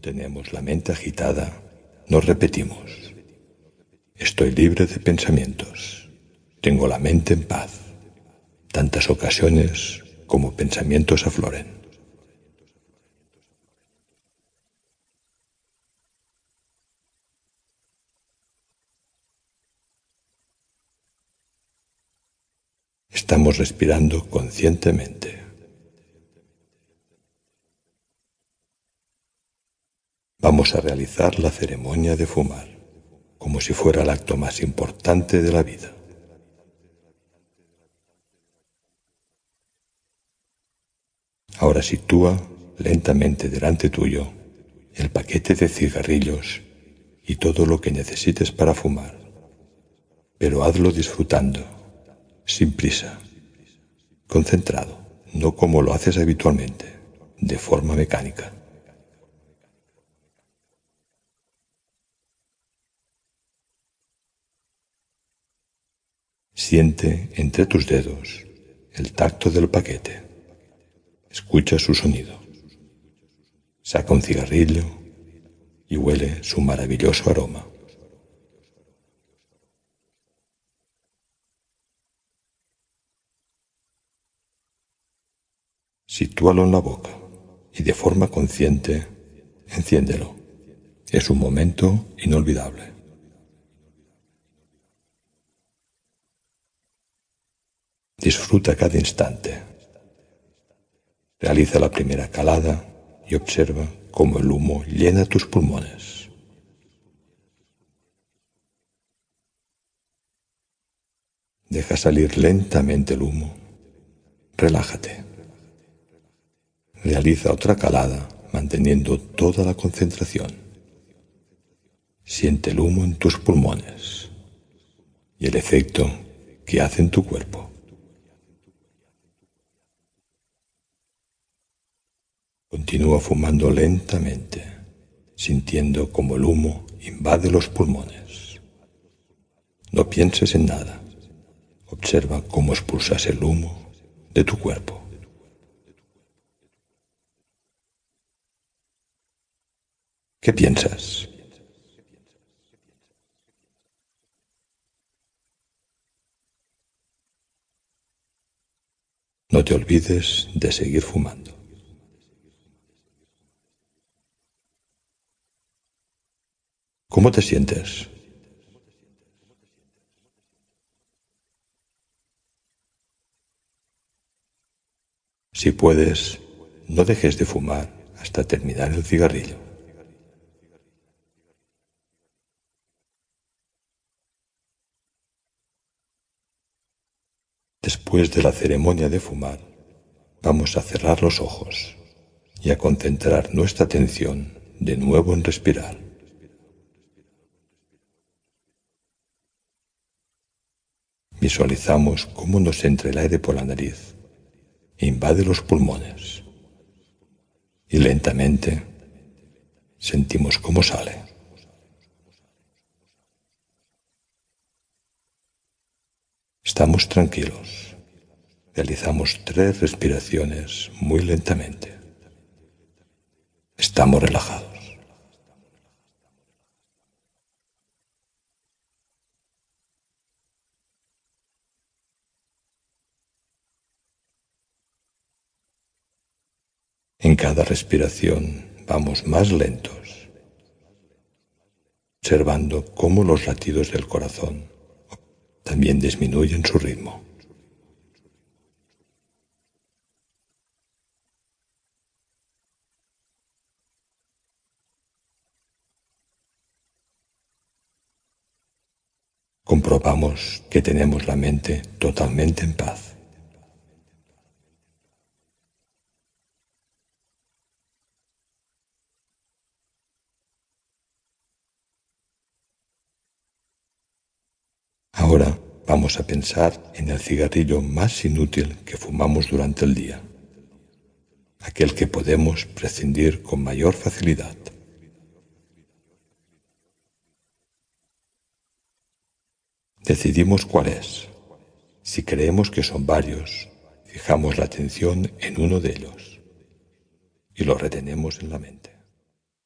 tenemos la mente agitada, nos repetimos, estoy libre de pensamientos, tengo la mente en paz, tantas ocasiones como pensamientos afloren. Estamos respirando conscientemente. Vamos a realizar la ceremonia de fumar como si fuera el acto más importante de la vida. Ahora sitúa lentamente delante tuyo el paquete de cigarrillos y todo lo que necesites para fumar, pero hazlo disfrutando, sin prisa, concentrado, no como lo haces habitualmente, de forma mecánica. Siente entre tus dedos el tacto del paquete. Escucha su sonido. Saca un cigarrillo y huele su maravilloso aroma. Sitúalo en la boca y de forma consciente enciéndelo. Es un momento inolvidable. Disfruta cada instante. Realiza la primera calada y observa cómo el humo llena tus pulmones. Deja salir lentamente el humo. Relájate. Realiza otra calada manteniendo toda la concentración. Siente el humo en tus pulmones y el efecto que hace en tu cuerpo. Continúa fumando lentamente, sintiendo como el humo invade los pulmones. No pienses en nada. Observa cómo expulsas el humo de tu cuerpo. ¿Qué piensas? No te olvides de seguir fumando. ¿Cómo te sientes? Si puedes, no dejes de fumar hasta terminar el cigarrillo. Después de la ceremonia de fumar, vamos a cerrar los ojos y a concentrar nuestra atención de nuevo en respirar. Visualizamos cómo nos entra el aire por la nariz invade los pulmones. Y lentamente sentimos cómo sale. Estamos tranquilos. Realizamos tres respiraciones muy lentamente. Estamos relajados. En cada respiración vamos más lentos, observando cómo los latidos del corazón también disminuyen su ritmo. Comprobamos que tenemos la mente totalmente en paz. Ahora vamos a pensar en el cigarrillo más inútil que fumamos durante el día, aquel que podemos prescindir con mayor facilidad. Decidimos cuál es. Si creemos que son varios, fijamos la atención en uno de ellos y lo retenemos en la mente.